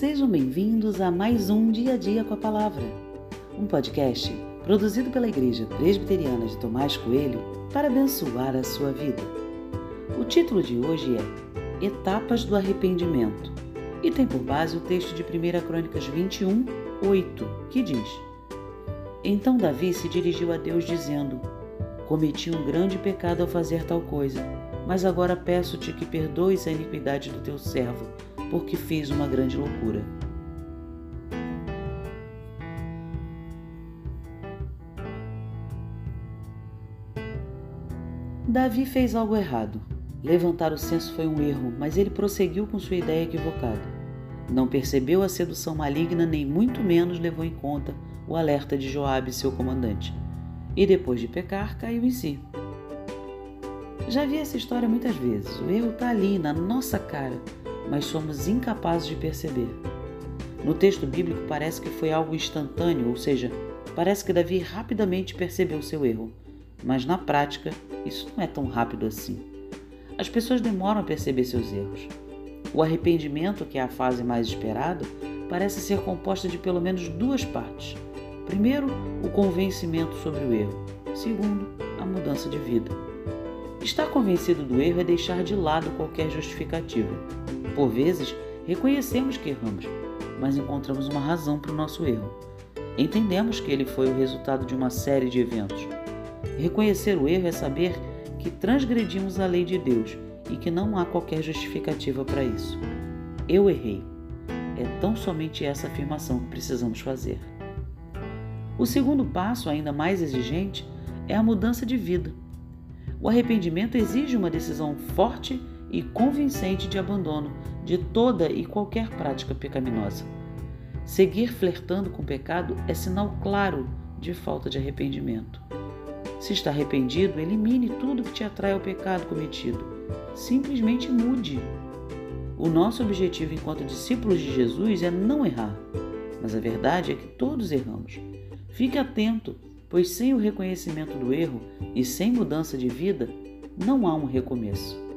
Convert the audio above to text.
Sejam bem-vindos a mais um Dia a Dia com a Palavra, um podcast produzido pela Igreja Presbiteriana de Tomás Coelho para abençoar a sua vida. O título de hoje é Etapas do Arrependimento e tem por base o texto de 1 Crônicas 21, 8, que diz: Então Davi se dirigiu a Deus dizendo: Cometi um grande pecado ao fazer tal coisa, mas agora peço-te que perdoes a iniquidade do teu servo porque fiz uma grande loucura. Davi fez algo errado. Levantar o censo foi um erro, mas ele prosseguiu com sua ideia equivocada. Não percebeu a sedução maligna, nem muito menos levou em conta o alerta de Joabe, seu comandante. E depois de pecar, caiu em si. Já vi essa história muitas vezes. O erro está ali, na nossa cara, mas somos incapazes de perceber. No texto bíblico parece que foi algo instantâneo, ou seja, parece que Davi rapidamente percebeu seu erro, mas na prática isso não é tão rápido assim. As pessoas demoram a perceber seus erros. O arrependimento, que é a fase mais esperada, parece ser composta de pelo menos duas partes. Primeiro, o convencimento sobre o erro. Segundo, a mudança de vida. Estar convencido do erro é deixar de lado qualquer justificativa. Por vezes, reconhecemos que erramos, mas encontramos uma razão para o nosso erro. Entendemos que ele foi o resultado de uma série de eventos. Reconhecer o erro é saber que transgredimos a lei de Deus e que não há qualquer justificativa para isso. Eu errei. É tão somente essa afirmação que precisamos fazer. O segundo passo, ainda mais exigente, é a mudança de vida. O arrependimento exige uma decisão forte e convincente de abandono de toda e qualquer prática pecaminosa. Seguir flertando com o pecado é sinal claro de falta de arrependimento. Se está arrependido, elimine tudo que te atrai ao pecado cometido. Simplesmente mude. O nosso objetivo enquanto discípulos de Jesus é não errar, mas a verdade é que todos erramos. Fique atento, pois sem o reconhecimento do erro e sem mudança de vida, não há um recomeço.